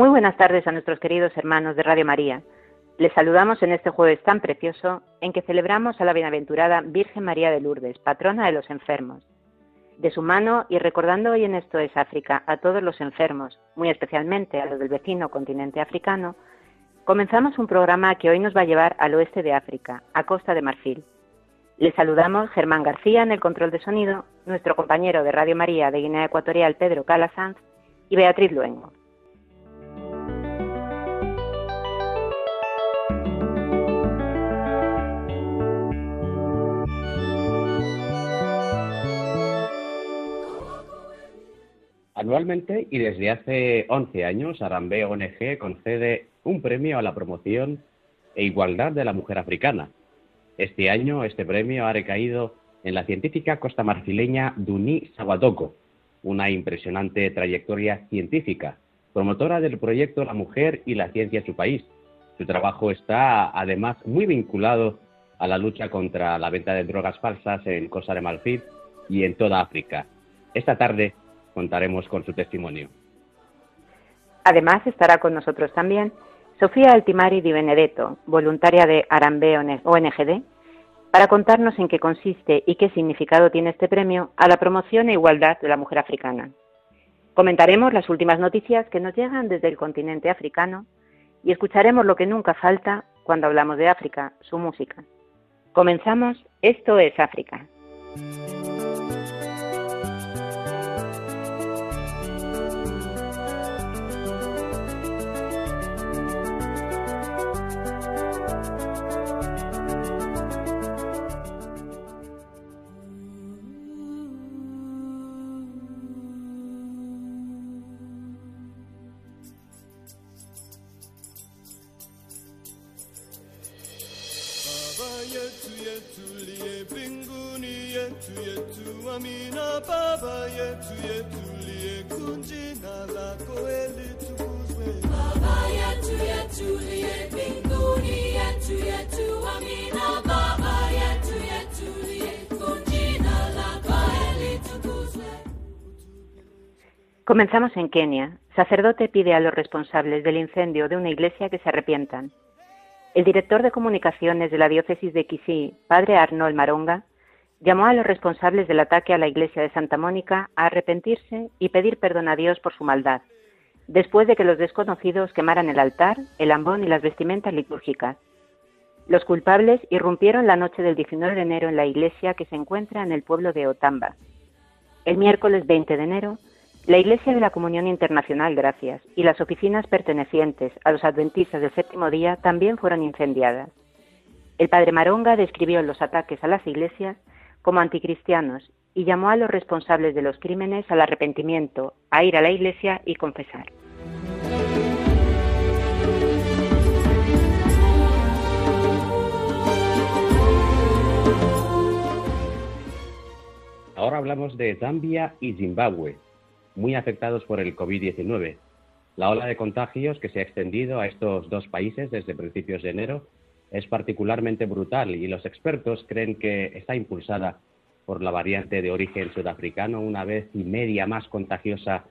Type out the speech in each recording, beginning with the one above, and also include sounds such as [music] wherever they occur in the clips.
Muy buenas tardes a nuestros queridos hermanos de Radio María. Les saludamos en este jueves tan precioso en que celebramos a la bienaventurada Virgen María de Lourdes, patrona de los enfermos de su mano y recordando hoy en esto es África a todos los enfermos, muy especialmente a los del vecino continente africano, comenzamos un programa que hoy nos va a llevar al oeste de África, a Costa de Marfil. Les saludamos Germán García en el control de sonido, nuestro compañero de Radio María de Guinea Ecuatorial Pedro Calasanz y Beatriz Luengo. Anualmente y desde hace 11 años, Arambe ONG concede un premio a la promoción e igualdad de la mujer africana. Este año este premio ha recaído en la científica costamarfileña Duni Saguatoko, una impresionante trayectoria científica, promotora del proyecto La Mujer y la Ciencia en su país. Su trabajo está además muy vinculado a la lucha contra la venta de drogas falsas en Costa de Marfil y en toda África. Esta tarde contaremos con su testimonio. Además estará con nosotros también Sofía Altimari Di Benedetto, voluntaria de Arambe ONGD, para contarnos en qué consiste y qué significado tiene este premio a la promoción e igualdad de la mujer africana. Comentaremos las últimas noticias que nos llegan desde el continente africano y escucharemos lo que nunca falta cuando hablamos de África, su música. Comenzamos, esto es África. Comenzamos en Kenia. Sacerdote pide a los responsables del incendio de una iglesia que se arrepientan. El director de comunicaciones de la diócesis de Kisii, padre Arnold Maronga, llamó a los responsables del ataque a la iglesia de Santa Mónica a arrepentirse y pedir perdón a Dios por su maldad, después de que los desconocidos quemaran el altar, el ambón y las vestimentas litúrgicas. Los culpables irrumpieron la noche del 19 de enero en la iglesia que se encuentra en el pueblo de Otamba. El miércoles 20 de enero, la Iglesia de la Comunión Internacional Gracias y las oficinas pertenecientes a los adventistas del séptimo día también fueron incendiadas. El padre Maronga describió los ataques a las iglesias como anticristianos y llamó a los responsables de los crímenes al arrepentimiento, a ir a la iglesia y confesar. Ahora hablamos de Zambia y Zimbabue, muy afectados por el COVID-19. La ola de contagios que se ha extendido a estos dos países desde principios de enero es particularmente brutal y los expertos creen que está impulsada por la variante de origen sudafricano, una vez y media más contagiosa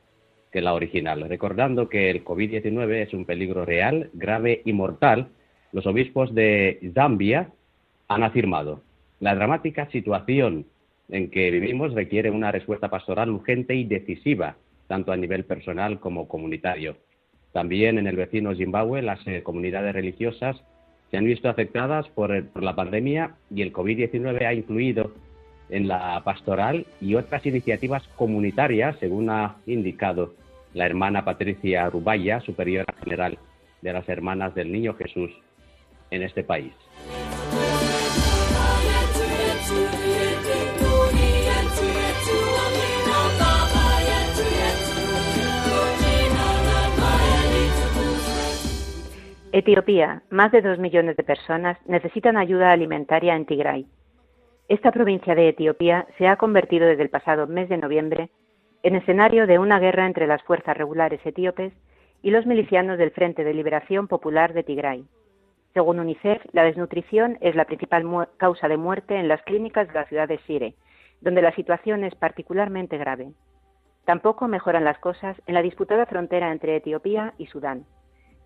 que la original. Recordando que el COVID-19 es un peligro real, grave y mortal, los obispos de Zambia han afirmado la dramática situación en que vivimos requiere una respuesta pastoral urgente y decisiva, tanto a nivel personal como comunitario. También en el vecino Zimbabue las eh, comunidades religiosas se han visto afectadas por, por la pandemia y el COVID-19 ha incluido en la pastoral y otras iniciativas comunitarias, según ha indicado la hermana Patricia Rubaya, superiora general de las Hermanas del Niño Jesús en este país. Etiopía, más de dos millones de personas necesitan ayuda alimentaria en Tigray. Esta provincia de Etiopía se ha convertido desde el pasado mes de noviembre en escenario de una guerra entre las fuerzas regulares etíopes y los milicianos del Frente de Liberación Popular de Tigray. Según UNICEF, la desnutrición es la principal causa de muerte en las clínicas de la ciudad de Sire, donde la situación es particularmente grave. Tampoco mejoran las cosas en la disputada frontera entre Etiopía y Sudán.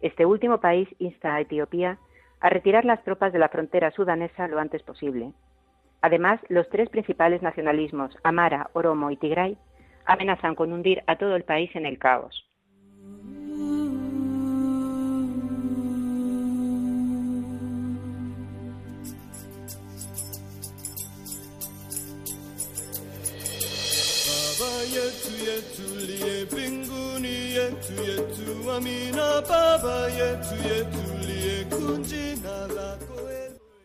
Este último país insta a Etiopía a retirar las tropas de la frontera sudanesa lo antes posible. Además, los tres principales nacionalismos, Amara, Oromo y Tigray, amenazan con hundir a todo el país en el caos.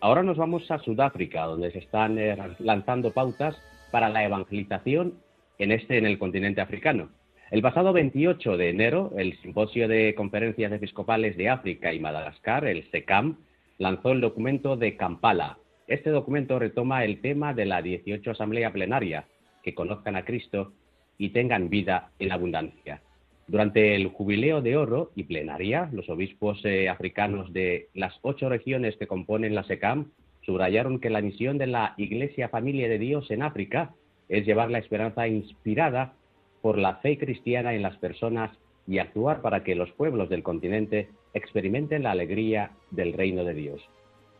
Ahora nos vamos a Sudáfrica, donde se están eh, lanzando pautas para la evangelización en este en el continente africano. El pasado 28 de enero, el Simposio de Conferencias Episcopales de África y Madagascar, el SECAM, lanzó el documento de Kampala. Este documento retoma el tema de la 18 Asamblea Plenaria, que conozcan a Cristo y tengan vida en abundancia. Durante el jubileo de oro y plenaria, los obispos eh, africanos de las ocho regiones que componen la SECAM subrayaron que la misión de la Iglesia Familia de Dios en África es llevar la esperanza inspirada por la fe cristiana en las personas y actuar para que los pueblos del continente experimenten la alegría del reino de Dios.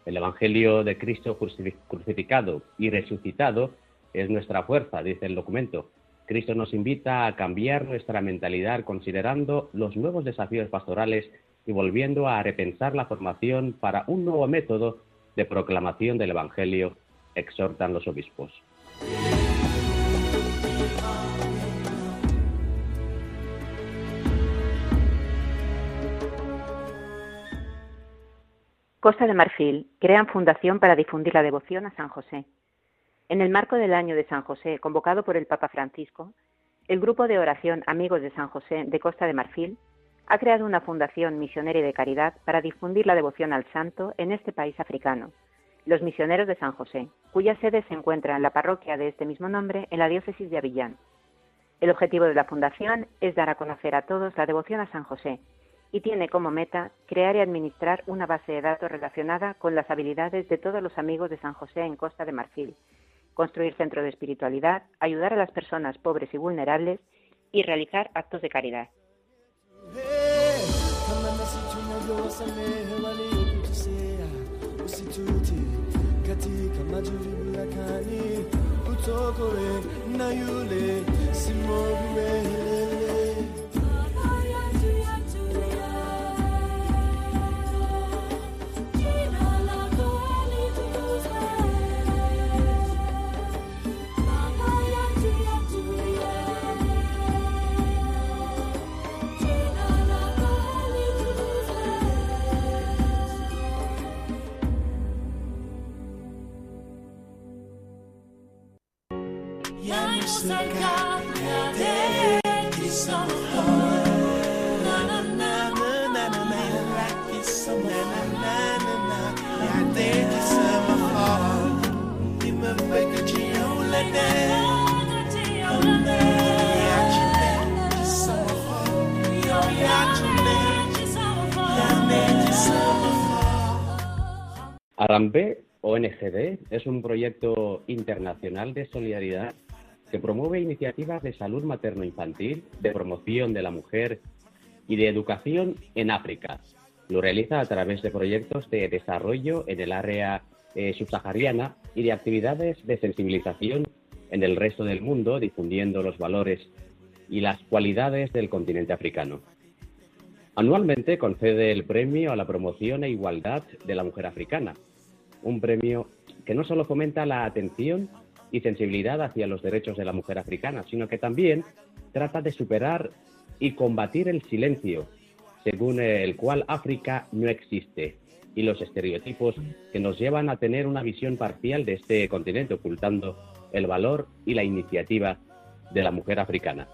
El Evangelio de Cristo crucificado y resucitado es nuestra fuerza, dice el documento, Cristo nos invita a cambiar nuestra mentalidad considerando los nuevos desafíos pastorales y volviendo a repensar la formación para un nuevo método de proclamación del Evangelio, exhortan los obispos. Costa de Marfil crean fundación para difundir la devoción a San José. En el marco del año de San José, convocado por el Papa Francisco, el grupo de oración Amigos de San José de Costa de Marfil ha creado una fundación misionera de caridad para difundir la devoción al santo en este país africano, los misioneros de San José, cuya sede se encuentra en la parroquia de este mismo nombre en la diócesis de Avillán. El objetivo de la fundación es dar a conocer a todos la devoción a San José y tiene como meta crear y administrar una base de datos relacionada con las habilidades de todos los amigos de San José en Costa de Marfil construir centros de espiritualidad, ayudar a las personas pobres y vulnerables y realizar actos de caridad. Arambe ONGD es un proyecto internacional de solidaridad que promueve iniciativas de salud materno-infantil, de promoción de la mujer y de educación en África. Lo realiza a través de proyectos de desarrollo en el área eh, subsahariana y de actividades de sensibilización en el resto del mundo, difundiendo los valores y las cualidades del continente africano. Anualmente concede el premio a la promoción e igualdad de la mujer africana, un premio que no solo fomenta la atención y sensibilidad hacia los derechos de la mujer africana, sino que también trata de superar y combatir el silencio, según el cual África no existe, y los estereotipos que nos llevan a tener una visión parcial de este continente, ocultando el valor y la iniciativa de la mujer africana.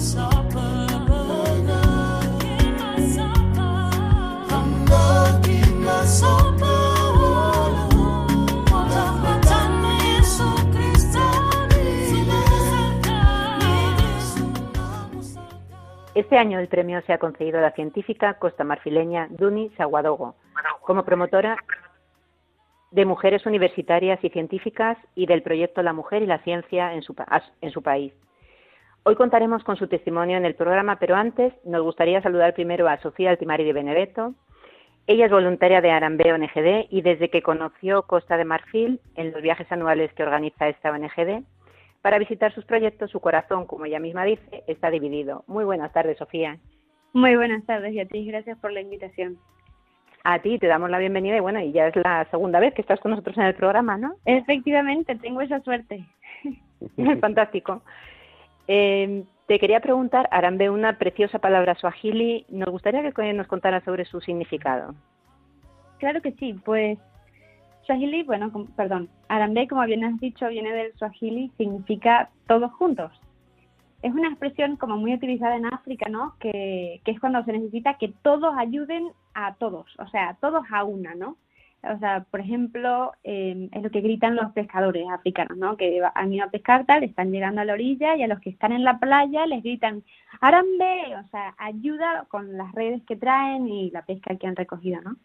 supper. Este año el premio se ha concedido a la científica costamarfileña Duni Saguadogo como promotora de mujeres universitarias y científicas y del proyecto La Mujer y la Ciencia en su, en su país. Hoy contaremos con su testimonio en el programa, pero antes nos gustaría saludar primero a Sofía Altimari de Benedetto, ella es voluntaria de Arambeo NGD y desde que conoció Costa de Marfil en los viajes anuales que organiza esta ONGD, para visitar sus proyectos, su corazón, como ella misma dice, está dividido. Muy buenas tardes, Sofía. Muy buenas tardes, y a ti, gracias por la invitación. A ti te damos la bienvenida y bueno, y ya es la segunda vez que estás con nosotros en el programa, ¿no? Efectivamente, tengo esa suerte. [laughs] Fantástico. Eh, te quería preguntar, Arambe, una preciosa palabra suajili. Nos gustaría que nos contara sobre su significado. Claro que sí, pues Swahili, bueno, perdón, Arambe, como bien has dicho, viene del Swahili, significa todos juntos. Es una expresión como muy utilizada en África, ¿no? Que, que es cuando se necesita que todos ayuden a todos, o sea, todos a una, ¿no? O sea, por ejemplo, eh, es lo que gritan los pescadores africanos, ¿no? Que han ido a pescar tal, están llegando a la orilla y a los que están en la playa les gritan Arambe, o sea, ayuda con las redes que traen y la pesca que han recogido, ¿no?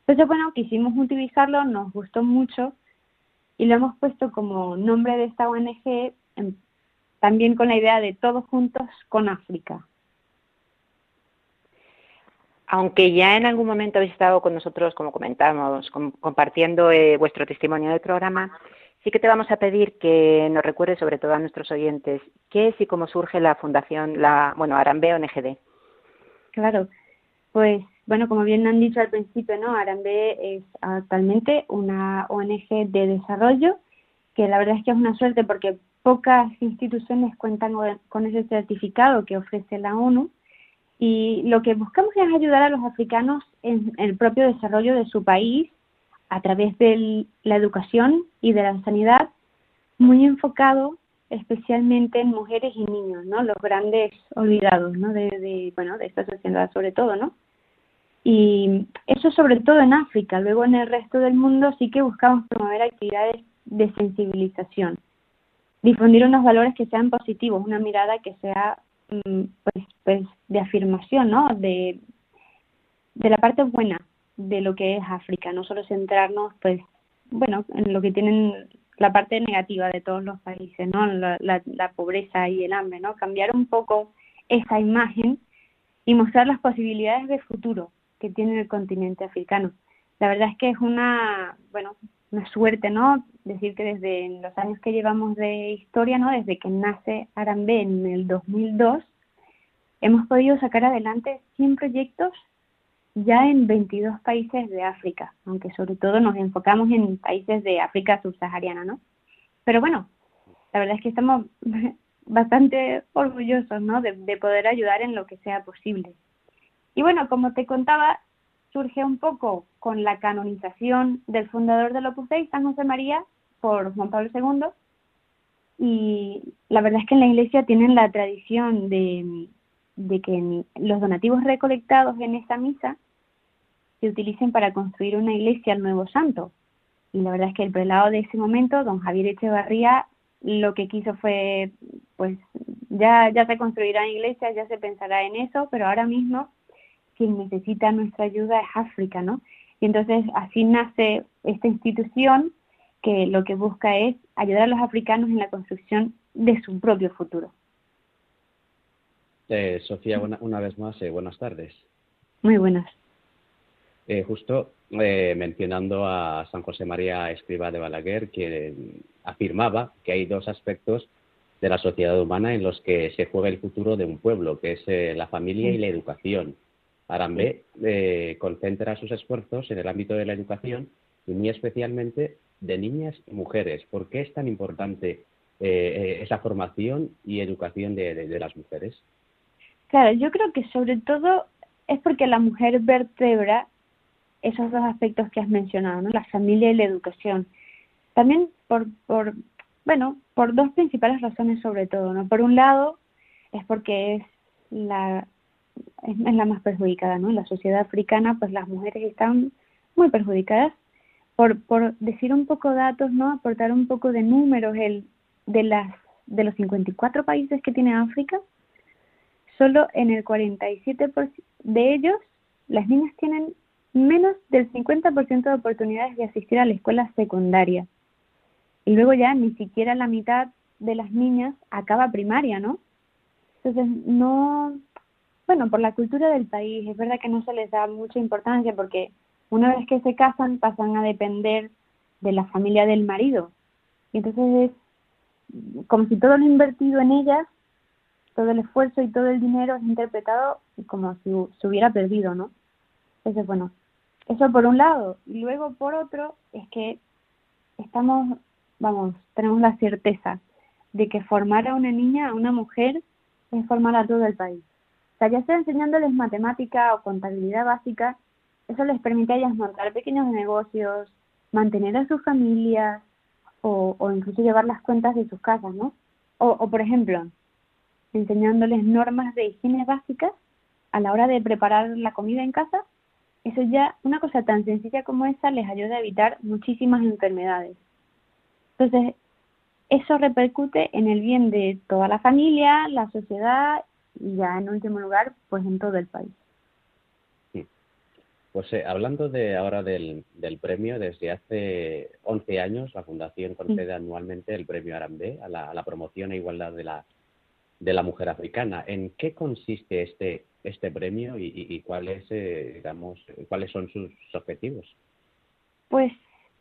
Entonces, bueno, quisimos utilizarlo, nos gustó mucho y lo hemos puesto como nombre de esta ONG también con la idea de todos juntos con África. Aunque ya en algún momento habéis estado con nosotros, como comentamos, compartiendo eh, vuestro testimonio del programa, sí que te vamos a pedir que nos recuerdes, sobre todo a nuestros oyentes, qué es y cómo surge la fundación, la, bueno, Arambe ONGD. Claro, pues bueno, como bien han dicho al principio, ¿no? Arambe es actualmente una ONG de desarrollo, que la verdad es que es una suerte porque pocas instituciones cuentan con ese certificado que ofrece la ONU y lo que buscamos es ayudar a los africanos en el propio desarrollo de su país a través de la educación y de la sanidad, muy enfocado especialmente en mujeres y niños, ¿no? Los grandes olvidados, ¿no? De, bueno, de esta sociedad sobre todo, ¿no? Y eso sobre todo en África. Luego en el resto del mundo sí que buscamos promover actividades de sensibilización, difundir unos valores que sean positivos, una mirada que sea pues, pues de afirmación, ¿no? De, de la parte buena de lo que es África, no solo centrarnos, pues, bueno, en lo que tienen la parte negativa de todos los países, ¿no? La, la, la pobreza y el hambre, ¿no? Cambiar un poco esa imagen y mostrar las posibilidades de futuro que tiene el continente africano. La verdad es que es una, bueno, una suerte, ¿no? Decir que desde los años que llevamos de historia, ¿no? Desde que nace Arambe en el 2002, hemos podido sacar adelante 100 proyectos ya en 22 países de África, aunque sobre todo nos enfocamos en países de África subsahariana, ¿no? Pero bueno, la verdad es que estamos [laughs] bastante orgullosos, ¿no? De, de poder ayudar en lo que sea posible. Y bueno, como te contaba, surge un poco con la canonización del fundador del Opus Dei, San José María, por Juan Pablo II. Y la verdad es que en la iglesia tienen la tradición de, que los donativos recolectados en esta misa se utilicen para construir una iglesia al nuevo santo. Y la verdad es que el prelado de ese momento, don Javier Echevarría, lo que quiso fue, pues ya, ya se construirán iglesias, ya se pensará en eso, pero ahora mismo quien necesita nuestra ayuda es África, ¿no? Y entonces así nace esta institución que lo que busca es ayudar a los africanos en la construcción de su propio futuro. Eh, Sofía, una, vez más, eh, buenas tardes. Muy buenas. Eh, justo mencionando a San José María Escriba de Balaguer, que afirmaba que hay dos aspectos de la sociedad humana en los que se juega el futuro de un pueblo, que es la familia y la educación. Arambe eh, concentra sus esfuerzos en el ámbito de la educación y muy especialmente de niñas y mujeres. ¿Por qué es tan importante eh, eh, esa formación y educación de, las mujeres? Claro, yo creo que sobre todo es porque la mujer vertebra esos dos aspectos que has mencionado, ¿no? la familia y la educación. También por, por, bueno, por dos principales razones sobre todo. ¿no? Por un lado, es porque es la es, la más perjudicada, ¿no? En la sociedad africana, pues las mujeres están muy perjudicadas. Por, por decir un poco datos, ¿no? Aportar un poco de números, el, de, las, de los 54 países que tiene África, solo en el 47% de ellos las niñas tienen menos del 50% de oportunidades de asistir a la escuela secundaria. Y luego ya ni siquiera la mitad de las niñas acaba primaria, ¿no? Entonces, no, bueno, por la cultura del país, es verdad que no se les da mucha importancia porque una vez que se casan pasan a depender de la familia del marido. Y entonces es como si todo lo invertido en ellas, todo el esfuerzo y todo el dinero es interpretado como si se hubiera perdido, ¿no? Entonces, bueno, eso por un lado. Y luego por otro es que estamos, vamos, tenemos la certeza de que formar a una niña, a una mujer, es formar a todo el país. O sea, ya sea enseñándoles matemática o contabilidad básica, eso les permite a ellas montar pequeños negocios, mantener a sus familias o, incluso llevar las cuentas de sus casas, ¿no? O, o, por ejemplo, enseñándoles normas de higiene básicas a la hora de preparar la comida en casa, eso ya, una cosa tan sencilla como esa les ayuda a evitar muchísimas enfermedades. Entonces, eso repercute en el bien de toda la familia, la sociedad y ya en último lugar, pues en todo el país. Pues eh, hablando de ahora del, del, premio, desde hace 11 años la Fundación concede anualmente el premio Arambe a la, promoción e igualdad de la, de la mujer africana. ¿En qué consiste este, este premio y, y, cuáles, eh, digamos, cuáles son sus objetivos? Pues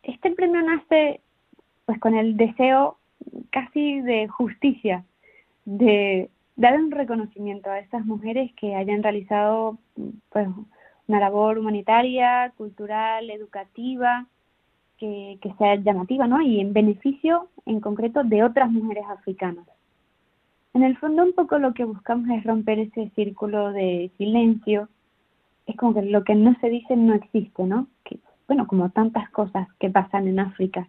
este premio nace pues con el deseo casi de justicia, de dar un reconocimiento a estas mujeres que hayan realizado pues una labor humanitaria, cultural, educativa, que, sea llamativa, ¿no? Y en beneficio, en concreto, de otras mujeres africanas. En el fondo, un poco lo que buscamos es romper ese círculo de silencio. Es como que lo que no se dice no existe, ¿no? Bueno, como tantas cosas que pasan en África.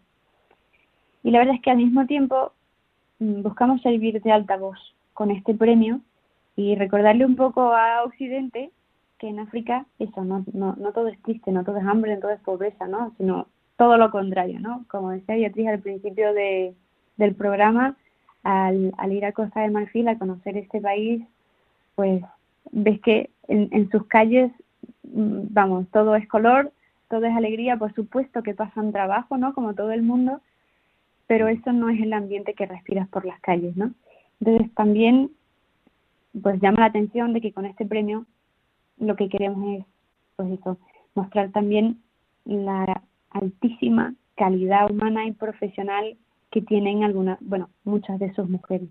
Y la verdad es que al mismo tiempo mm, buscamos servir de altavoz con este premio y recordarle un poco a Occidente que en África eso no, no, no todo es triste, no todo es hambre, no todo es pobreza, ¿no? sino todo lo contrario, ¿no? Como decía Beatriz al principio de, del programa, al, al ir a Costa de Marfil a conocer este país, pues ves que en, en sus calles, mm, vamos, todo es color, todo es alegría, por supuesto que pasan trabajo, ¿no? Como todo el mundo, pero eso no es el ambiente que respiras por las calles, ¿no? Entonces también, pues llama la atención de que con este premio lo que queremos es, pues eso, mostrar también la altísima calidad humana y profesional que tienen algunas, bueno, muchas de sus mujeres.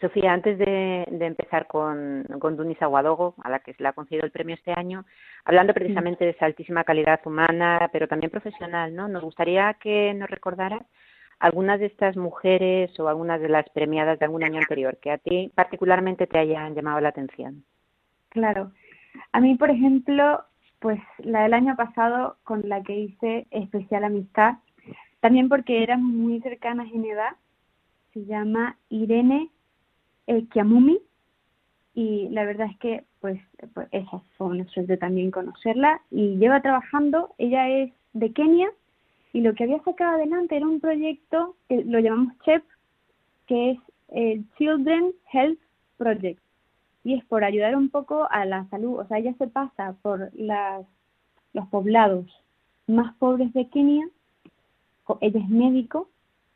Sofía, antes de, empezar con, con Dunis Aguadogo, a la que se le ha concedido el premio este año, hablando precisamente de esa altísima calidad humana, pero también profesional, ¿no? Nos gustaría que nos recordara algunas de estas mujeres o algunas de las premiadas de algún año anterior que a ti particularmente te hayan llamado la atención. Claro. A mí, por ejemplo, pues la del año pasado con la que hice especial amistad, también porque éramos muy cercanas en edad, se llama Irene Kiamumi y la verdad es que pues, pues esa fue una suerte también conocerla y lleva trabajando, ella es de Kenia y lo que había sacado adelante era un proyecto que lo llamamos CHEP, que es el Children Health Project. Y es por ayudar un poco a la salud. O sea, ella se pasa por los poblados más pobres de Kenia. Ella es médico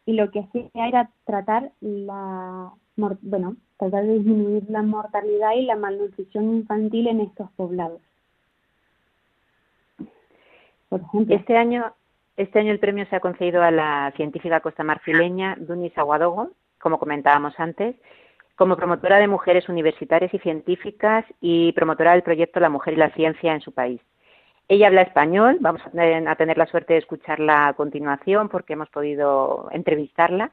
y lo que hacía era tratar la, bueno, tratar de disminuir la mortalidad y la malnutrición infantil en estos poblados. Por ejemplo, este año este año el premio se ha concedido a la científica costamarfileña Dunis Aguadogo, como comentábamos antes, como promotora de mujeres universitarias y científicas y promotora del proyecto La Mujer y la Ciencia en su país. Ella habla español, vamos a tener, la suerte de escucharla a continuación porque hemos podido entrevistarla,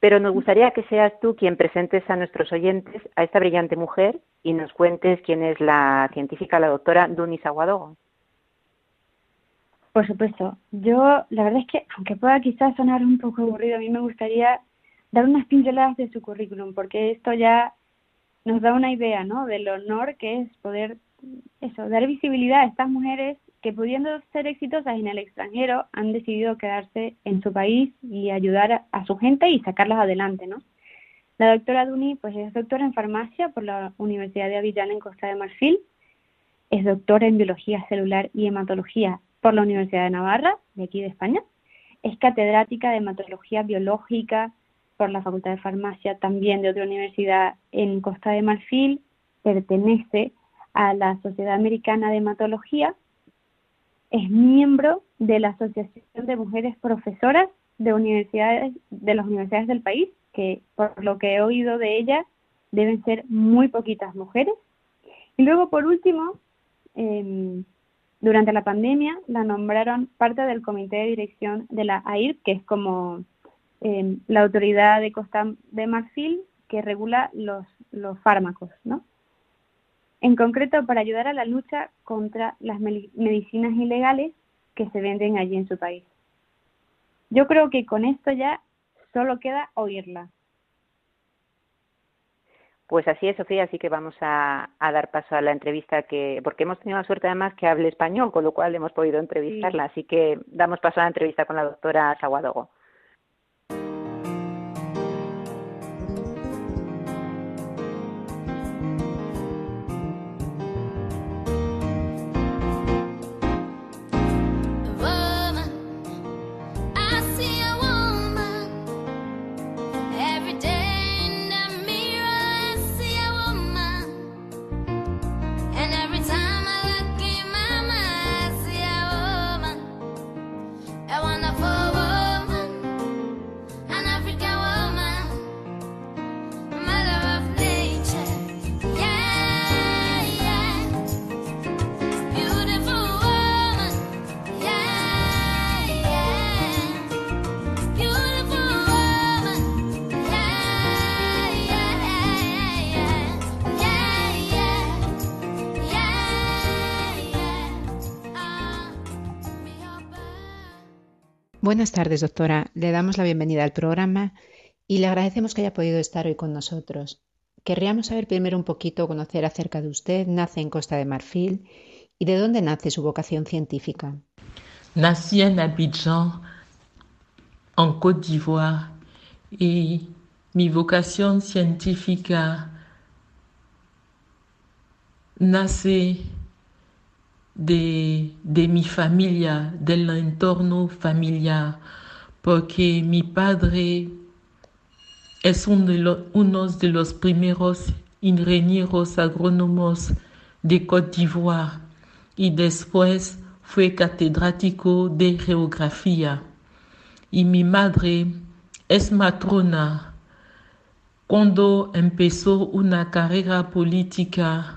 pero nos gustaría que seas tú quien presentes a nuestros oyentes a esta brillante mujer y nos cuentes quién es la científica, la doctora Dunis Aguadogo. Por supuesto. Yo, la verdad es que, aunque pueda quizás sonar un poco aburrido, a mí me gustaría dar unas pinceladas de su currículum, porque esto ya nos da una idea, ¿no? Del honor que es poder, eso, dar visibilidad a estas mujeres que pudiendo ser exitosas en el extranjero han decidido quedarse en su país y ayudar a, su gente y sacarlas adelante, ¿no? La doctora Duni pues, es doctora en farmacia por la Universidad de Avillán en Costa de Marfil, es doctora en biología celular y hematología por la Universidad de Navarra, de aquí de España, es catedrática de hematología biológica por la Facultad de Farmacia también de otra universidad en Costa de Marfil, pertenece a la Sociedad Americana de Hematología, es miembro de la Asociación de Mujeres Profesoras de universidades de las universidades del país, que por lo que he oído de ella deben ser muy poquitas mujeres. Y luego, por último, em, durante la pandemia la nombraron parte del comité de dirección de la AIR, que es como em, la autoridad de Costa de Marfil que regula los, los fármacos, ¿no? En concreto, para ayudar a la lucha contra las medicinas ilegales que se venden allí en su país. Yo creo que con esto ya solo queda oírla. Pues así es, Sofía, así que vamos a, dar paso a la entrevista que, porque hemos tenido la suerte además que hable español, con lo cual hemos podido entrevistarla, así que damos paso a la entrevista con la doctora Saguadogo. Buenas tardes, doctora. Le damos la bienvenida al programa y le agradecemos que haya podido estar hoy con nosotros. Querríamos saber primero un poquito, conocer acerca de usted. Nace en Costa de Marfil y de dónde nace su vocación científica. Nací en Abidjan, en Côte d'Ivoire, y mi vocación científica nace de, de mi familia, del entorno familiar, porque mi padre es uno de, los, primeros ingenieros agrónomos de Côte d'Ivoire y después fue catedrático de geografía. Y mi madre es matrona. Cuando empezó una carrera política,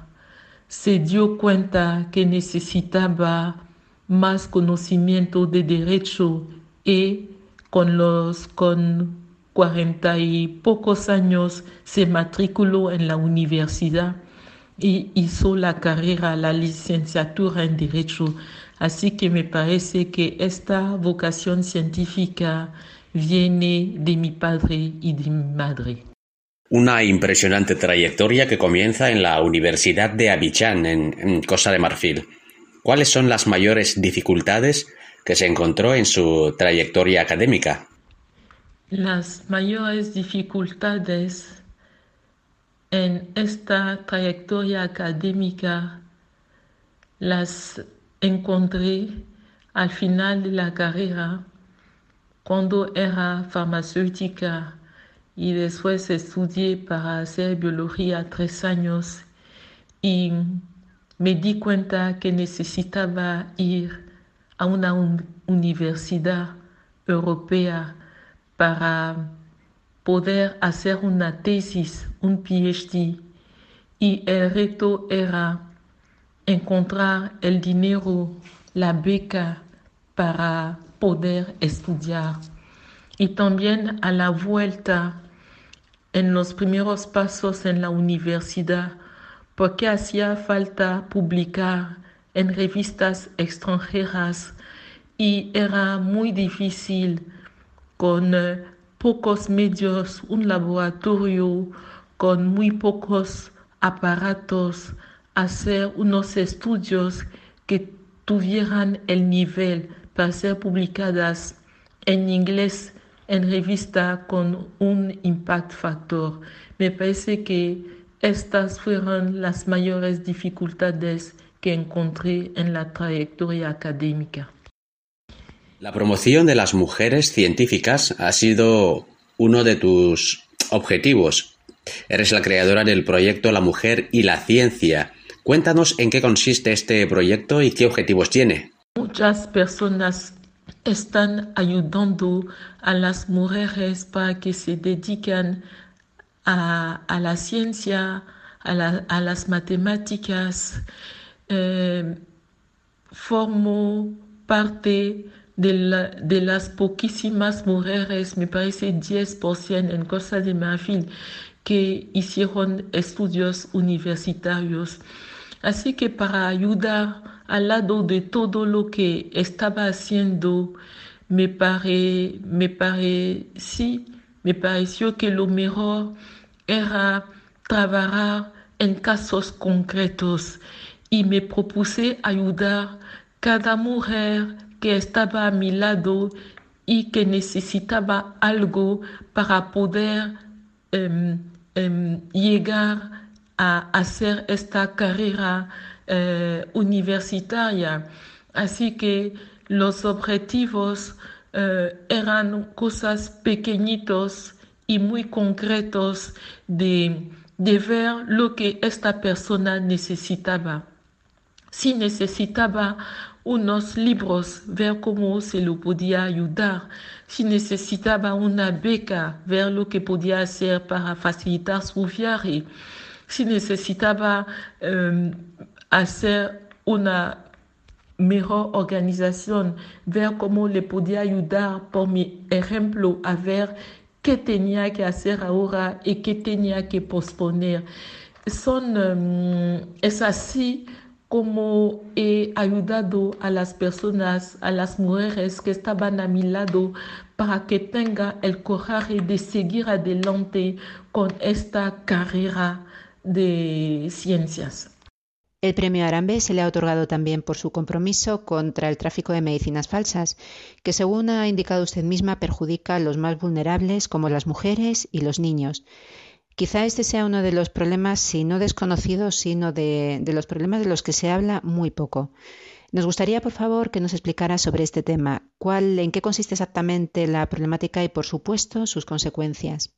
se dio cuenta que necesitaba más conocimiento de derecho y con los con cuarenta y pocos años se matriculó en la universidad y hizo la carrera, la licenciatura en derecho. Así que me parece que esta vocación científica viene de mi padre y de mi madre. Una impresionante trayectoria que comienza en la Universidad de Abidjan, en, Costa de Marfil. ¿Cuáles son las mayores dificultades que se encontró en su trayectoria académica? Las mayores dificultades en esta trayectoria académica las encontré al final de la carrera, cuando era farmacéutica y después estudié para hacer biología tres años y me di cuenta que necesitaba ir a una universidad europea para poder hacer una tesis, un PhD. Y el reto era encontrar el dinero, la beca para poder estudiar. Y también a la vuelta en los primeros pasos en la universidad porque hacía falta publicar en revistas extranjeras y era muy difícil con eh, pocos medios, un laboratorio con muy pocos aparatos, hacer unos estudios que tuvieran el nivel para ser publicadas en inglés en revista con un impact factor. Me parece que estas fueron las mayores dificultades que encontré en la trayectoria académica. La promoción de las mujeres científicas ha sido uno de tus objetivos. Eres la creadora del proyecto La Mujer y la Ciencia. Cuéntanos en qué consiste este proyecto y qué objetivos tiene. Muchas personas están ayudando a las mujeres para que se dediquen a, la ciencia, a, las matemáticas. Eh, formo parte de, las poquísimas mujeres, me parece 10% en Costa de Marfil, que hicieron estudios universitarios. Así que para ayudar al lado de todo lo que estaba haciendo, me, pare, me, pare, sí, me pareció que lo mejor era trabajar en casos concretos y me propuse ayudar cada mujer que estaba a mi lado y que necesitaba algo para poder llegar a hacer esta carrera eh, universitaria. Así que los objetivos eh, eran cosas pequeñitos y muy concretos de, de ver lo que esta persona necesitaba. Si necesitaba unos libros, ver cómo se lo podía ayudar. Si necesitaba una beca, ver lo que podía hacer para facilitar su viaje. Si necesitaba em, hacer una mejor organización, ver cómo le podía ayudar, por mi ejemplo, a ver qué tenía que hacer ahora y qué tenía que posponer. Son, em, es así como he ayudado a las personas, a las mujeres que estaban a mi lado para que tenga el coraje de seguir adelante con esta carrera de ciencias. El premio Arambe se le ha otorgado también por su compromiso contra el tráfico de medicinas falsas, que según ha indicado usted misma perjudica a los más vulnerables como las mujeres y los niños. Quizá este sea uno de los problemas, si no desconocidos, sino de, los problemas de los que se habla muy poco. Nos gustaría, por favor, que nos explicara sobre este tema, cuál, en qué consiste exactamente la problemática y, por supuesto, sus consecuencias.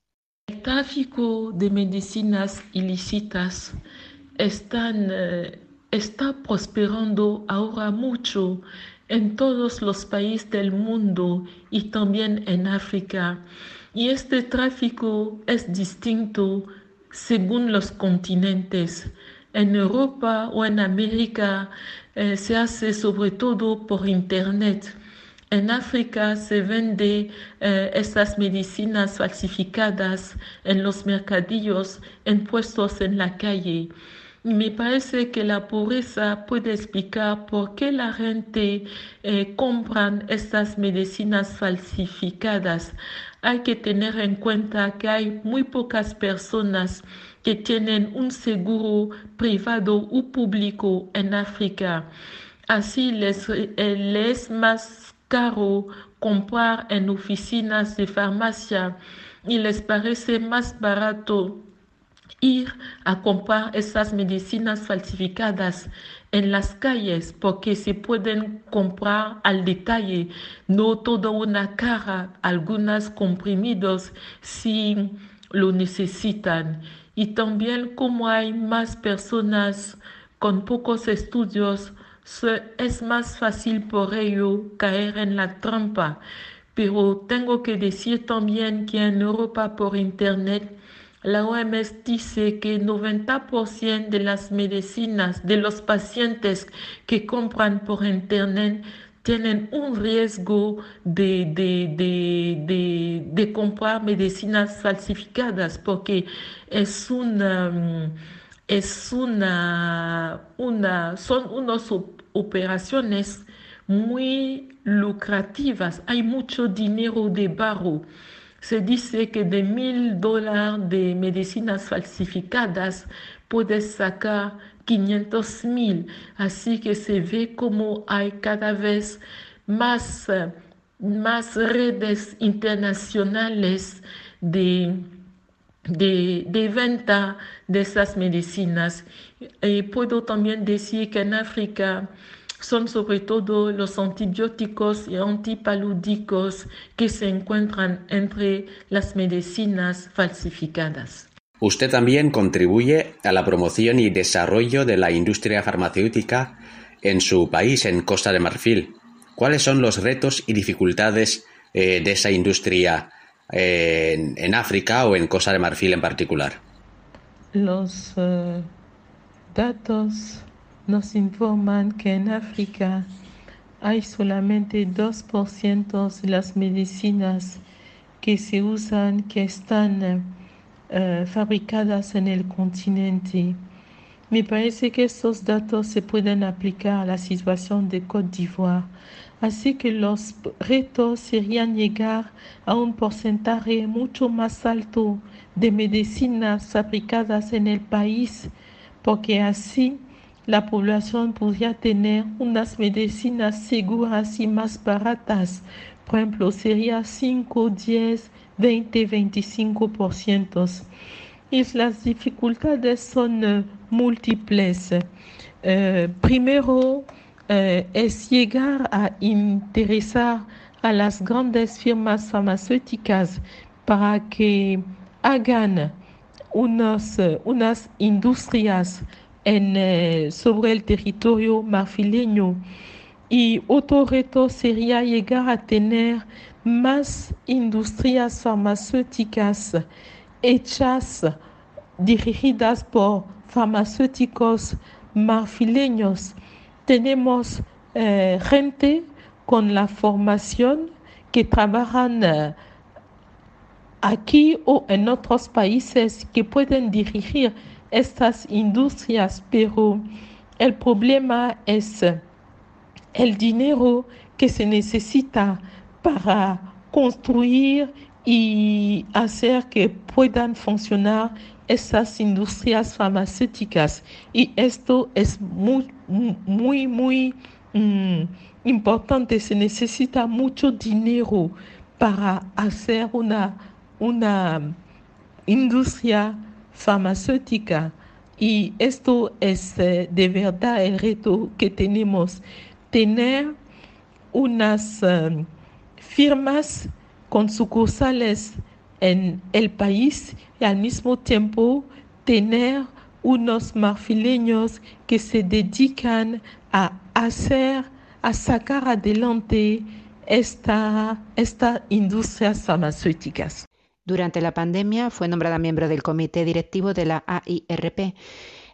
El tráfico de medicinas ilícitas eh, está prosperando ahora mucho en todos los países del mundo y también en África. Y este tráfico es distinto según los continentes. En Europa o en América eh, se hace sobre todo por Internet. En África se vende eh, estas medicinas falsificadas en los mercadillos, en puestos en la calle. Me parece que la pobreza puede explicar por qué la gente eh, compra estas medicinas falsificadas. Hay que tener en cuenta que hay muy pocas personas que tienen un seguro privado o público en África. Así les, eh, les es más caro comprar en oficinas de farmacia y les parece más barato ir a comprar esas medicinas falsificadas en las calles porque se pueden comprar al detalle, no toda una cara, algunas comprimidos si lo necesitan. Y también como hay más personas con pocos estudios, es más fácil por ello caer en la trampa. Pero tengo que decir también que en Europa por Internet la OMS dice que 90% de las medicinas de los pacientes que compran por Internet tienen un riesgo de, de, comprar medicinas falsificadas porque es una, es una, una son unas operaciones muy lucrativas. Hay mucho dinero de barro. Se dice que de mil dólares de medicinas falsificadas puedes sacar 500 mil. Así que se ve como hay cada vez más, más redes internacionales de, de, venta de esas medicinas. Y puedo también decir que en África son sobre todo los antibióticos y antipaludicos que se encuentran entre las medicinas falsificadas. Usted también contribuye a la promoción y desarrollo de la industria farmacéutica en su país, en Costa de Marfil. ¿Cuáles son los retos y dificultades eh, de esa industria eh, en, África o en Costa de Marfil en particular? Los eh, datos nos informan que en África hay solamente 2% de las medicinas que se usan que están fabricadas en el continente. Me parece que estos datos se pueden aplicar a la situación de Côte d'Ivoire. Así que los retos serían llegar a un porcentaje mucho más alto de medicinas fabricadas en el país, porque así la población podría tener unas medicinas seguras y más baratas. Por ejemplo, sería 5, 10, 20, 25% y las dificultades son múltiples. Eh, primero eh, es llegar a interesar a las grandes firmas farmacéuticas para que hagan unas, unas industrias en, sobre el territorio marfileño. Y otro reto sería llegar a tener más industrias farmacéuticas hechas, dirigidas por farmacéuticos marfileños. Tenemos eh, gente con la formación que trabajan eh, aquí o en otros países que pueden dirigir estas industrias, pero el problema es el dinero que se necesita para construir y hacer que puedan funcionar esas industrias farmacéuticas. Y esto es muy, muy, muy mm, importante. Se necesita mucho dinero para hacer una, una industria farmacéutica. Y esto es eh, de verdad el reto que tenemos. Tener unas eh, firmas con sucursales en el país y al mismo tiempo tener unos marfileños que se dedican a hacer, a sacar adelante esta, estas industrias farmacéuticas. Durante la pandemia fue nombrada miembro del comité directivo de la AIRP.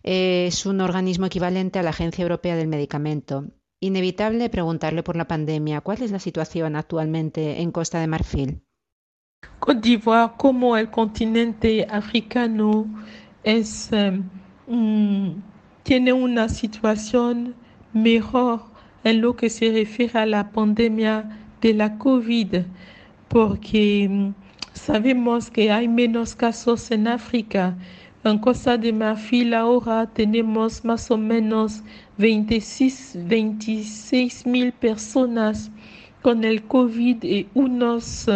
Es un organismo equivalente a la Agencia Europea del Medicamento Inevitable preguntarle por la pandemia. ¿Cuál es la situación actualmente en Costa de Marfil? Côte d'Ivoire, como el continente africano, es, eh, mm, tiene una situación mejor en lo que se refiere a la pandemia de la COVID, porque mm, sabemos que hay menos casos en África. En Costa de Marfil ahora tenemos más o menos 26, 26 mil personas con el COVID y unos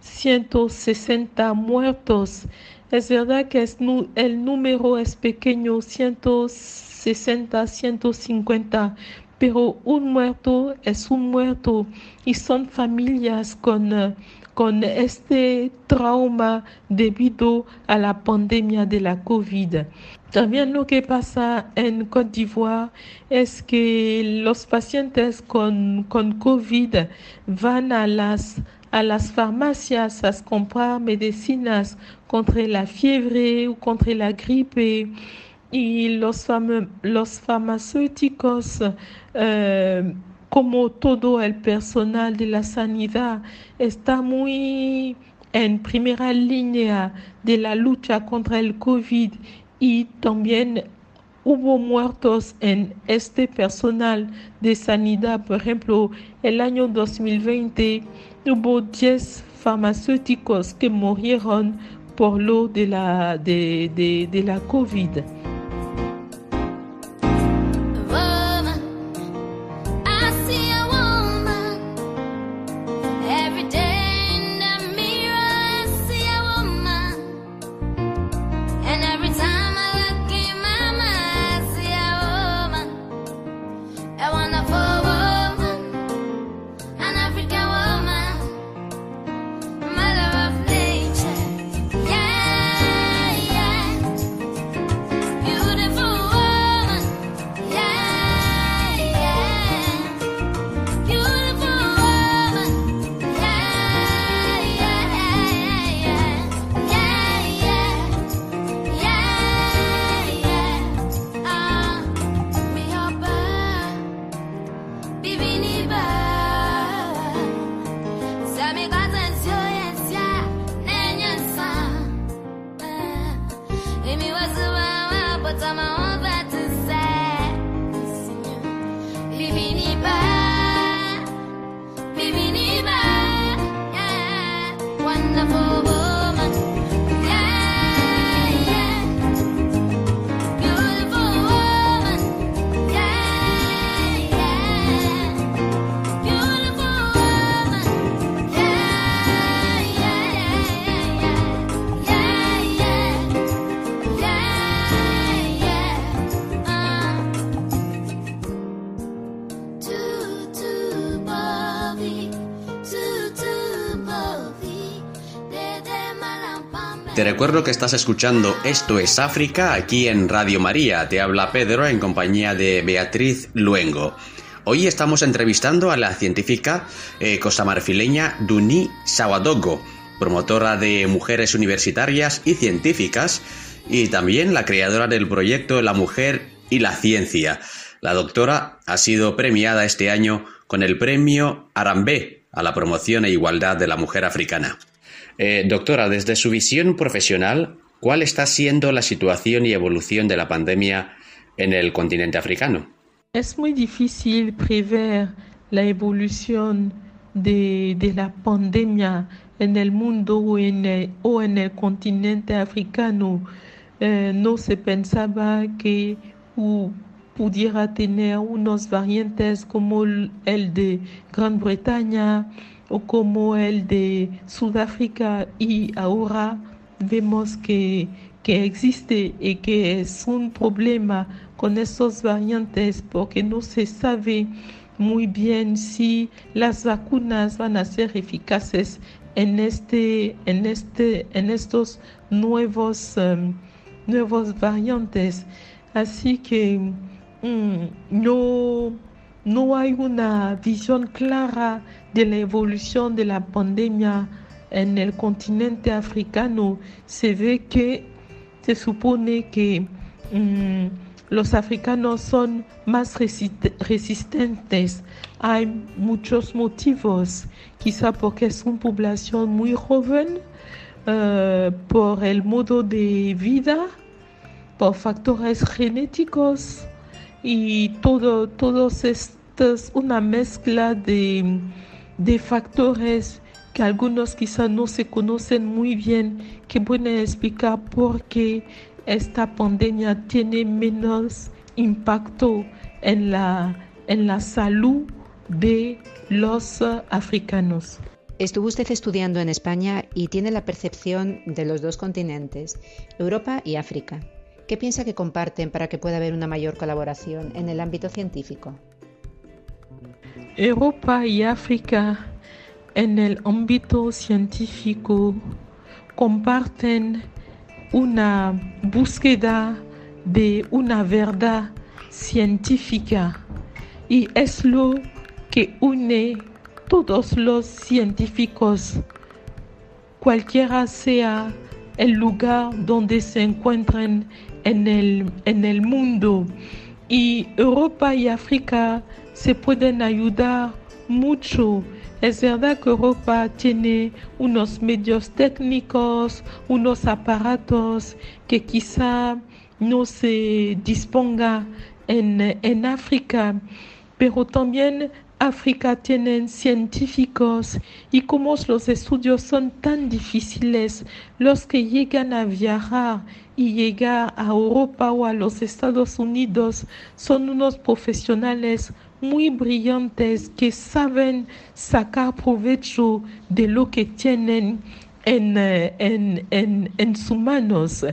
160 eh, muertos. Es verdad que es, el número es pequeño, 160, 150, pero un muerto es un muerto y son familias con... Eh, con este trauma debido a la pandemia de la COVID. También lo que pasa en Côte d'Ivoire es que los pacientes con, con COVID van a las, a las farmacias a comprar medicinas contra la fiebre o contra la gripe y los, los farmacéuticos eh, como todo el personal de la sanidad está muy en primera línea de la lucha contra el COVID y también hubo muertos en este personal de sanidad. Por ejemplo, el año 2020 hubo 10 farmacéuticos que murieron por lo de la, de, de, de la COVID. Recuerdo que estás escuchando Esto es África aquí en Radio María. Te habla Pedro en compañía de Beatriz Luengo. Hoy estamos entrevistando a la científica eh, costamarfileña Duni Sawadogo, promotora de mujeres universitarias y científicas, y también la creadora del proyecto La Mujer y la Ciencia. La doctora ha sido premiada este año con el premio Arambé a la promoción e igualdad de la mujer africana. Eh, doctora, desde su visión profesional, ¿cuál está siendo la situación y evolución de la pandemia en el continente africano? Es muy difícil prever la evolución de, la pandemia en el mundo o en el, continente africano. Eh, no se pensaba que pudiera tener unos variantes como el de Gran Bretaña o como el de Sudáfrica y ahora vemos que, que existe y que es un problema con estos variantes porque no se sabe muy bien si las vacunas van a ser eficaces en este en este en estos nuevos um, nuevos variantes. Así que mm, no no hay una visión clara de la evolución de la pandemia en el continente africano. Se ve que se supone que mm, los africanos son más resistentes. Hay muchos motivos, quizá porque es una población muy joven, eh, por el modo de vida, por factores genéticos y todo, todos estos, una mezcla de, de factores que algunos quizás no se conocen muy bien, que pueden explicar por qué esta pandemia tiene menos impacto en la, en la salud de los africanos. Estuvo usted estudiando en España y tiene la percepción de los dos continentes, Europa y África. ¿Qué piensa que comparten para que pueda haber una mayor colaboración en el ámbito científico? Europa y África en el ámbito científico comparten una búsqueda de una verdad científica y es lo que une todos los científicos, cualquiera sea el lugar donde se encuentren en el, en el mundo. Y Europa y África se pueden ayudar mucho. Es verdad que Europa tiene unos medios técnicos, unos aparatos que quizá no se disponga en, en África, pero también África tienen científicos y como los estudios son tan difíciles, los que llegan a viajar y llegar a Europa o a los Estados Unidos son unos profesionales muy brillantes que saben sacar provecho de lo que tienen en, eh, en, en, en sus manos.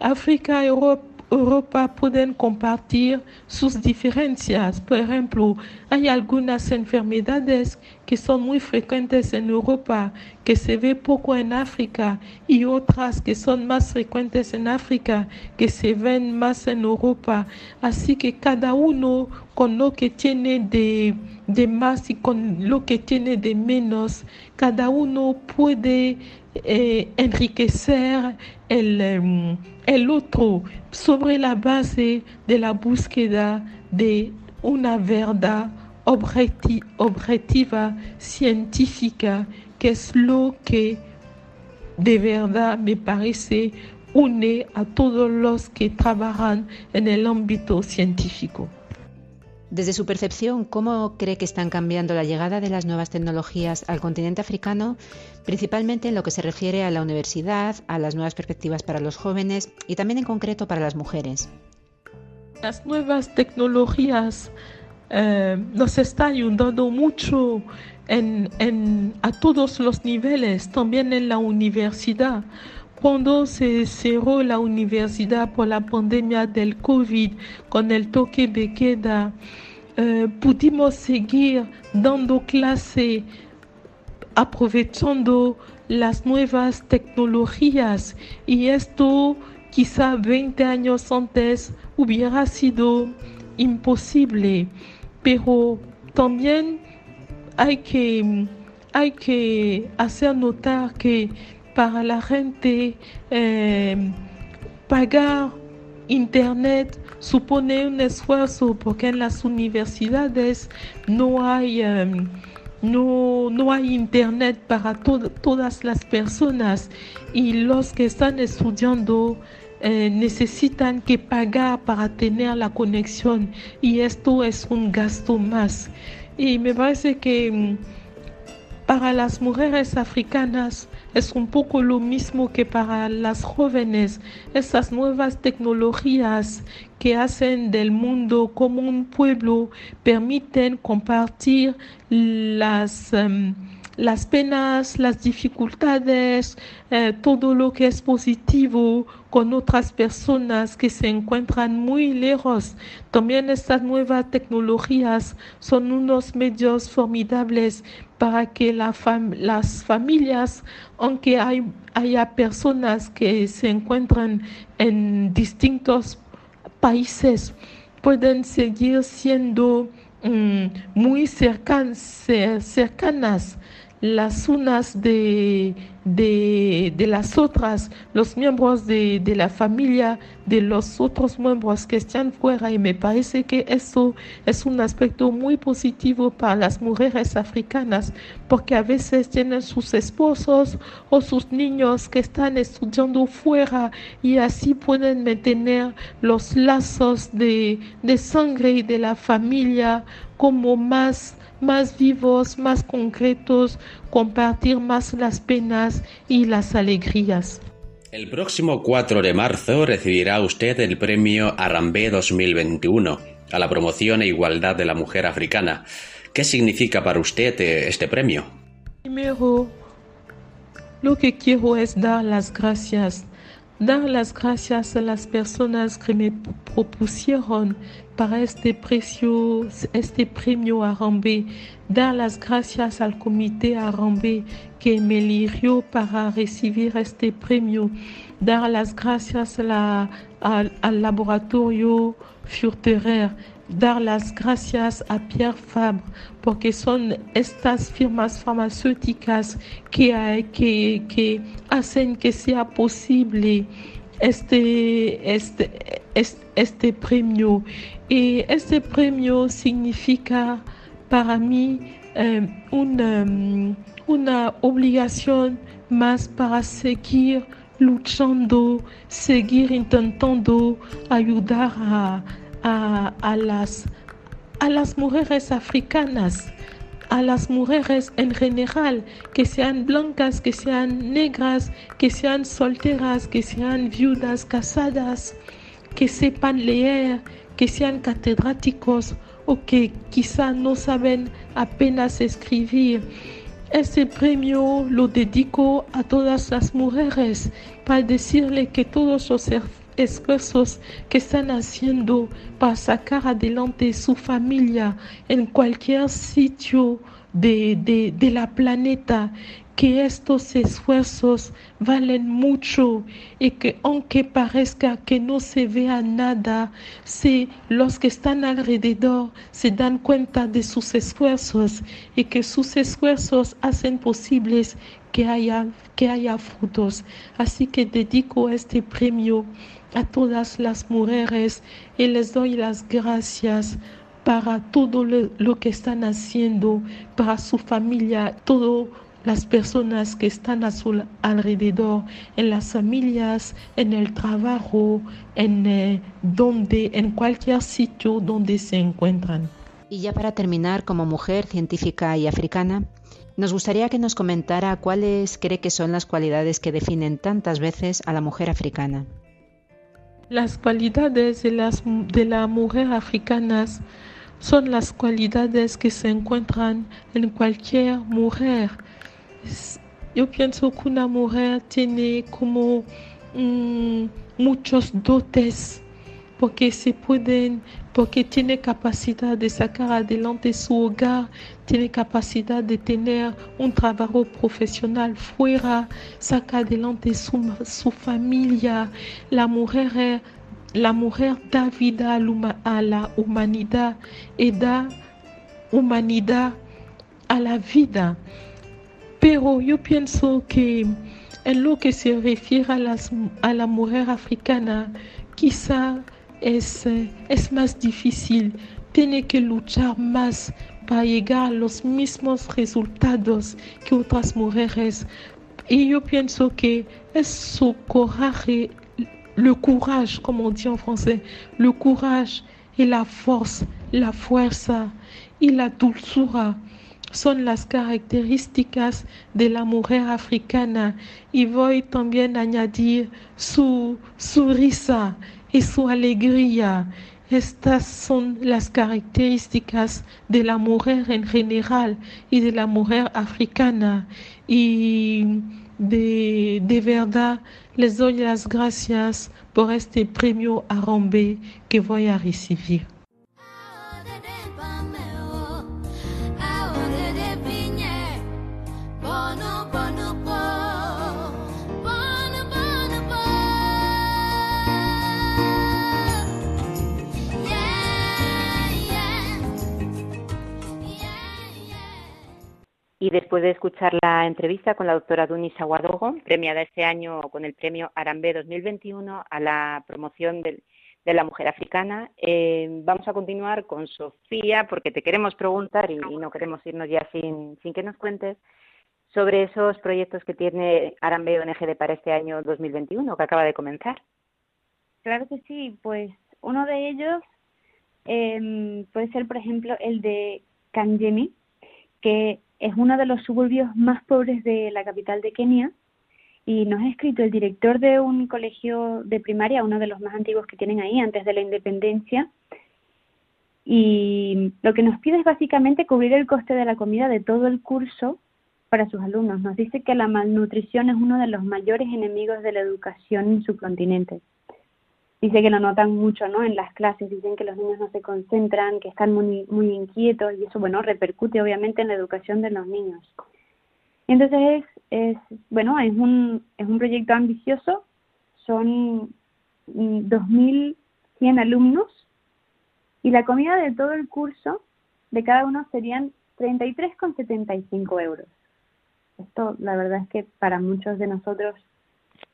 África, Europa, Europa pueden compartir sus diferencias. Por ejemplo, hay algunas enfermedades que son muy frecuentes en Europa, que se ve poco en África, y otras que son más frecuentes en África, que se ven más en Europa. Así que cada uno con lo que tiene de, de más y con lo que tiene de menos, cada uno puede eh, enriquecer el, em, el otro sobre la base de la búsqueda de una verdad objetiva, científica, que es lo que de verdad me parece une a todos los que trabajan en el ámbito científico. Desde su percepción, ¿cómo cree que están cambiando la llegada de las nuevas tecnologías al continente africano, principalmente en lo que se refiere a la universidad, a las nuevas perspectivas para los jóvenes y también en concreto para las mujeres? Las nuevas tecnologías eh, nos están ayudando mucho a todos los niveles, también en la universidad. Cuando se cerró la universidad por la pandemia del COVID, con el toque de queda, eh, pudimos seguir dando clase aprovechando las nuevas tecnologías y esto quizá 20 años antes hubiera sido imposible, pero también hay que, hay que hacer notar que para la gente eh, pagar Internet supone un esfuerzo porque en las universidades no hay, em, no, no, hay internet para todas las personas y los que están estudiando eh, necesitan que pagar para tener la conexión y esto es un gasto más. Y me parece que em, para las mujeres africanas es un poco lo mismo que para las jóvenes. Esas nuevas tecnologías que hacen del mundo como un pueblo permiten compartir las... Em, las penas, las dificultades, eh, todo lo que es positivo con otras personas que se encuentran muy lejos. También estas nuevas tecnologías son unos medios formidables para que las familias, aunque hay, haya personas que se encuentran en distintos países, pueden seguir siendo mm, muy cercanas las unas de, de, las otras, los miembros de, de, la familia, de los otros miembros que están fuera. Y me parece que eso es un aspecto muy positivo para las mujeres africanas, porque a veces tienen sus esposos o sus niños que están estudiando fuera y así pueden mantener los lazos de, de sangre y de la familia como más más vivos, más concretos, compartir más las penas y las alegrías. El próximo 4 de marzo recibirá usted el premio Arambé 2021 a la promoción e igualdad de la mujer africana. ¿Qué significa para usted eh, este premio? Primero, lo que quiero es dar las gracias dar las gracias a las personas que me propusieron para este, precio, este premio Arambe, dar las gracias al comité Arambe que me eligió para recibir este premio, dar las gracias a al laboratorio Furterer dar las gracias a Pierre Fabre porque son estas firmas farmacéuticas que, que, que hacen que sea posible este, este, este, premio. Y este premio significa para mí eh, una, una obligación más para seguir luchando, seguir intentando ayudar a a, las, a las mujeres africanas, a las mujeres en general, que sean blancas, que sean negras, que sean solteras, que sean viudas, casadas, que sepan leer, que sean catedráticos o que quizá no saben apenas escribir. Este premio lo dedico a todas las mujeres para decirle que todos los esfuerzos que están haciendo para sacar adelante su familia en cualquier sitio de, de, de la planeta que estos esfuerzos valen mucho y que aunque parezca que no se vea nada, si los que están alrededor se dan cuenta de sus esfuerzos y que sus esfuerzos hacen posibles que haya, que haya frutos. Así que dedico este premio a todas las mujeres y les doy las gracias para todo lo, que están haciendo, para su familia, todo las personas que están a su alrededor, en las familias, en el trabajo, en, eh, donde, en cualquier sitio donde se encuentran. Y ya para terminar, como mujer científica y africana, nos gustaría que nos comentara cuáles cree que son las cualidades que definen tantas veces a la mujer africana. Las cualidades de, las, de la mujer africana son las cualidades que se encuentran en cualquier mujer. Yo pienso que una mujer tiene como mm, muchos dotes porque se pueden, porque tiene capacidad de sacar adelante su hogar, tiene capacidad de tener un trabajo profesional fuera, saca adelante su, su familia. La mujer, la mujer da vida a, la humanidad y da humanidad a la vida. Pero yo pienso que en lo que se refiere a, las, a la mujer africana, quizá es, es más difícil, tiene que luchar más para llegar a los mismos resultados que otras mujeres. Y yo pienso que es su coraje, le courage, como on dit en français, le courage y la fuerza, la fuerza y la dulzura son las características de la mujer africana y voy también añadir su, su risa y su alegría. Estas son las características de la mujer en general y de la mujer africana. Y de, de verdad les doy las gracias por este premio que voy a recibir. Y después de escuchar la entrevista con la doctora Dunis Aguadogo, premiada este año con el premio Arambe 2021 a la promoción de la mujer africana, eh, vamos a continuar con Sofía porque te queremos preguntar y, no queremos irnos ya sin, que nos cuentes sobre esos proyectos que tiene Arambe ONG para este año 2021 que acaba de comenzar. Claro que sí, pues uno de ellos eh, puede ser, por ejemplo, el de Kanjemi, que es uno de los suburbios más pobres de la capital de Kenia y nos ha escrito el director de un colegio de primaria, uno de los más antiguos que tienen ahí antes de la independencia. Y lo que nos pide es básicamente cubrir el coste de la comida de todo el curso para sus alumnos. Nos dice que la malnutrición es uno de los mayores enemigos de la educación en su continente dice que lo notan mucho ¿no? en las clases, dicen que los niños no se concentran, que están muy, muy inquietos y eso, bueno, repercute obviamente en la educación de los niños. Entonces, es, bueno, es un, es un proyecto ambicioso, son 2.100 alumnos y la comida de todo el curso de cada uno serían 33,75 euros. Esto, la verdad es que para muchos de nosotros,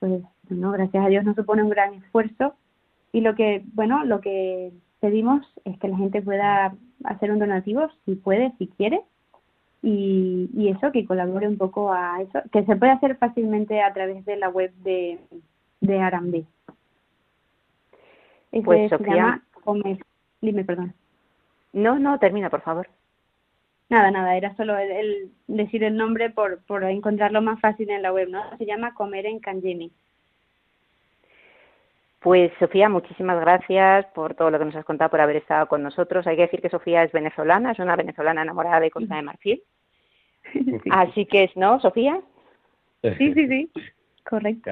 pues, no, gracias a Dios no supone un gran esfuerzo, y lo que, bueno, lo que pedimos es que la gente pueda hacer un donativo si puede, si quiere, y, y eso, que colabore un poco a eso, que se puede hacer fácilmente a través de la web de, de Arambe. pues Sofía... Dime, perdón. No, no, termina, por favor. Nada, nada, era solo el, decir el nombre por, por encontrarlo más fácil en la web, ¿no? Se llama Comer en Kanjimi. Pues Sofía, muchísimas gracias por todo lo que nos has contado, por haber estado con nosotros. Hay que decir que Sofía es venezolana, es una venezolana enamorada de Costa de Marfil. [laughs] Así que es, ¿no, Sofía? Sí, sí, sí, correcto.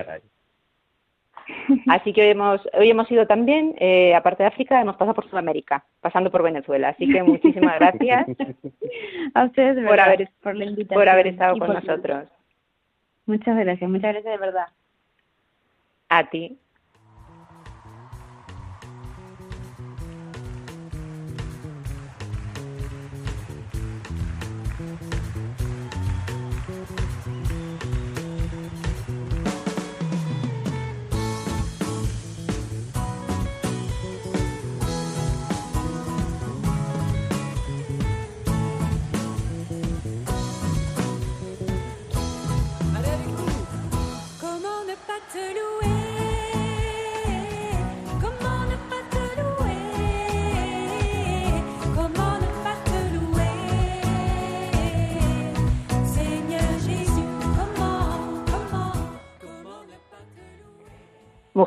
Así que hoy hemos, hoy hemos ido también, eh, aparte de África, hemos pasado por Sudamérica, pasando por Venezuela. Así que muchísimas gracias [laughs] a ustedes por haber, por, la invitación por haber estado con nosotros. Muchas gracias, muchas gracias de verdad. A ti.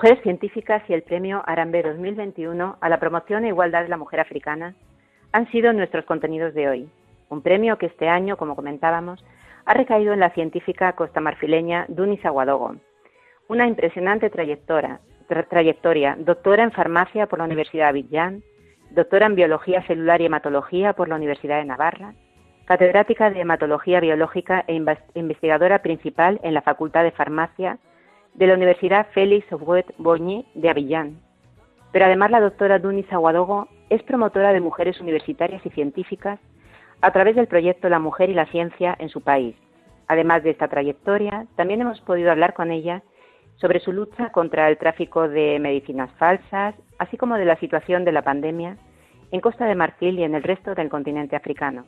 Mujeres Científicas y el Premio Arambe 2021 a la promoción e igualdad de la mujer africana han sido nuestros contenidos de hoy. Un premio que este año, como comentábamos, ha recaído en la científica costamarfileña Dunis Aguadogo, una impresionante trayectoria, doctora en farmacia por la Universidad de Abidjan, doctora en biología celular y hematología por la Universidad de Navarra, catedrática de hematología biológica e investigadora principal en la Facultad de Farmacia de la Universidad Félix Houphouët-Boigny de Avillán. Pero además la doctora Dunis Aguadogo es promotora de mujeres universitarias y científicas a través del proyecto La Mujer y la Ciencia en su país. Además de esta trayectoria, también hemos podido hablar con ella sobre su lucha contra el tráfico de medicinas falsas, así como de la situación de la pandemia en Costa de Marfil y en el resto del continente africano.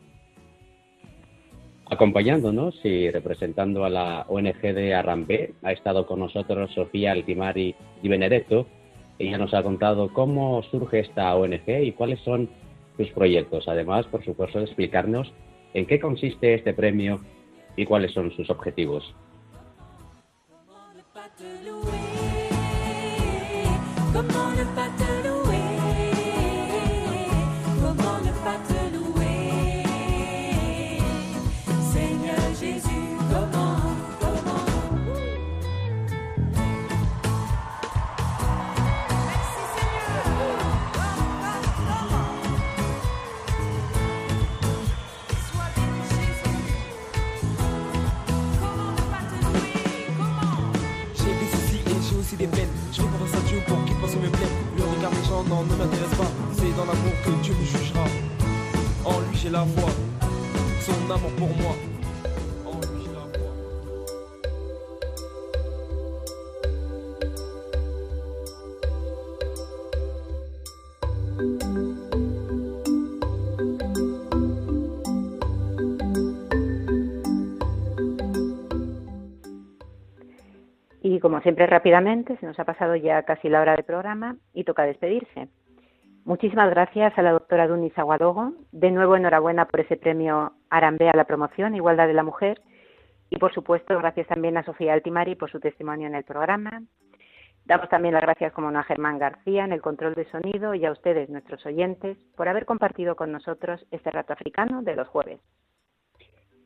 Acompañándonos y representando a la ONG de Arrambé, ha estado con nosotros Sofía Altimari Di Benedetto. Ella nos ha contado cómo surge esta ONG y cuáles son sus proyectos. Además, por supuesto, explicarnos en qué consiste este premio y cuáles son sus objetivos. Ne m'intéresse pas, c'est dans l'amour que Dieu me jugera. En lui j'ai la foi, son amour pour moi. Siempre rápidamente, se nos ha pasado ya casi la hora de programa y toca despedirse. Muchísimas gracias a la doctora Dunis Aguadogo. De nuevo, enhorabuena por ese premio Arambe a la promoción, Igualdad de la Mujer. Y por supuesto, gracias también a Sofía Altimari por su testimonio en el programa. Damos también las gracias, como no, a Germán García en el control de sonido y a ustedes, nuestros oyentes, por haber compartido con nosotros este rato africano de los jueves.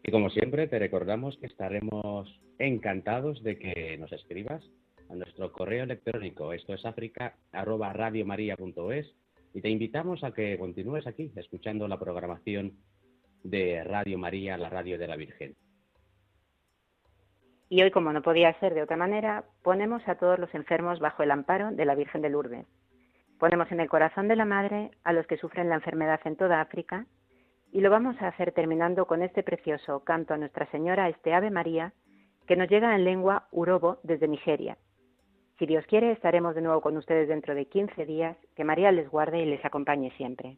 Y como siempre, te recordamos que estaremos encantados de que nos escribas a nuestro correo electrónico, esto es y te invitamos a que continúes aquí escuchando la programación de Radio María, la radio de la Virgen. Y hoy, como no podía ser de otra manera, ponemos a todos los enfermos bajo el amparo de la Virgen de Lourdes. Ponemos en el corazón de la Madre a los que sufren la enfermedad en toda África y lo vamos a hacer terminando con este precioso canto a Nuestra Señora, este Ave María, que nos llega en lengua urobo desde Nigeria. Si Dios quiere, estaremos de nuevo con ustedes dentro de 15 días. Que María les guarde y les acompañe siempre.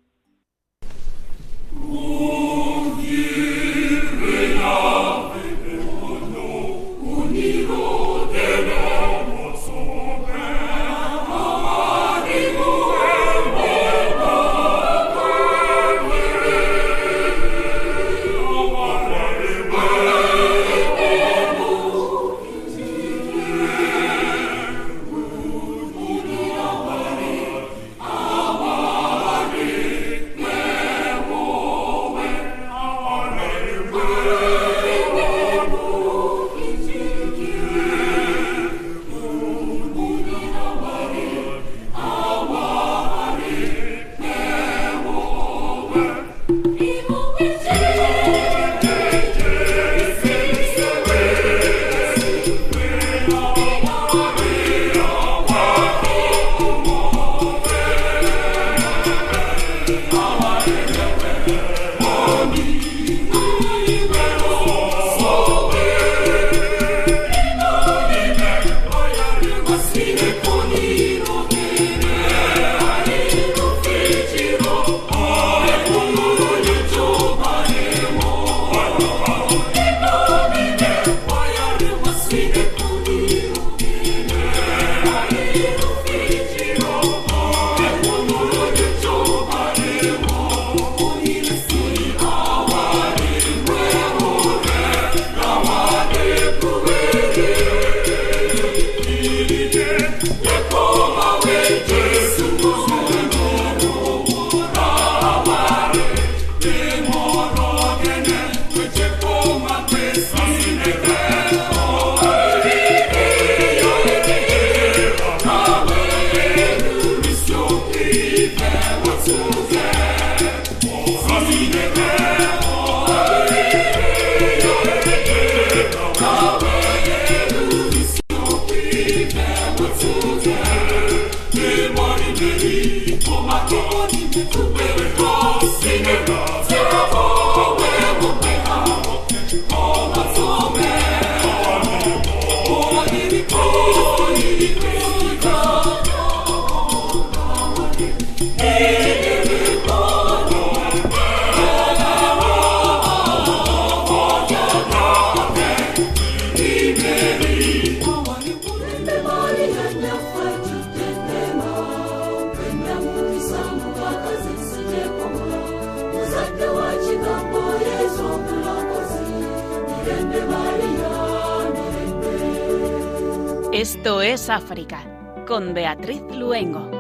Es África, con Beatriz Luengo.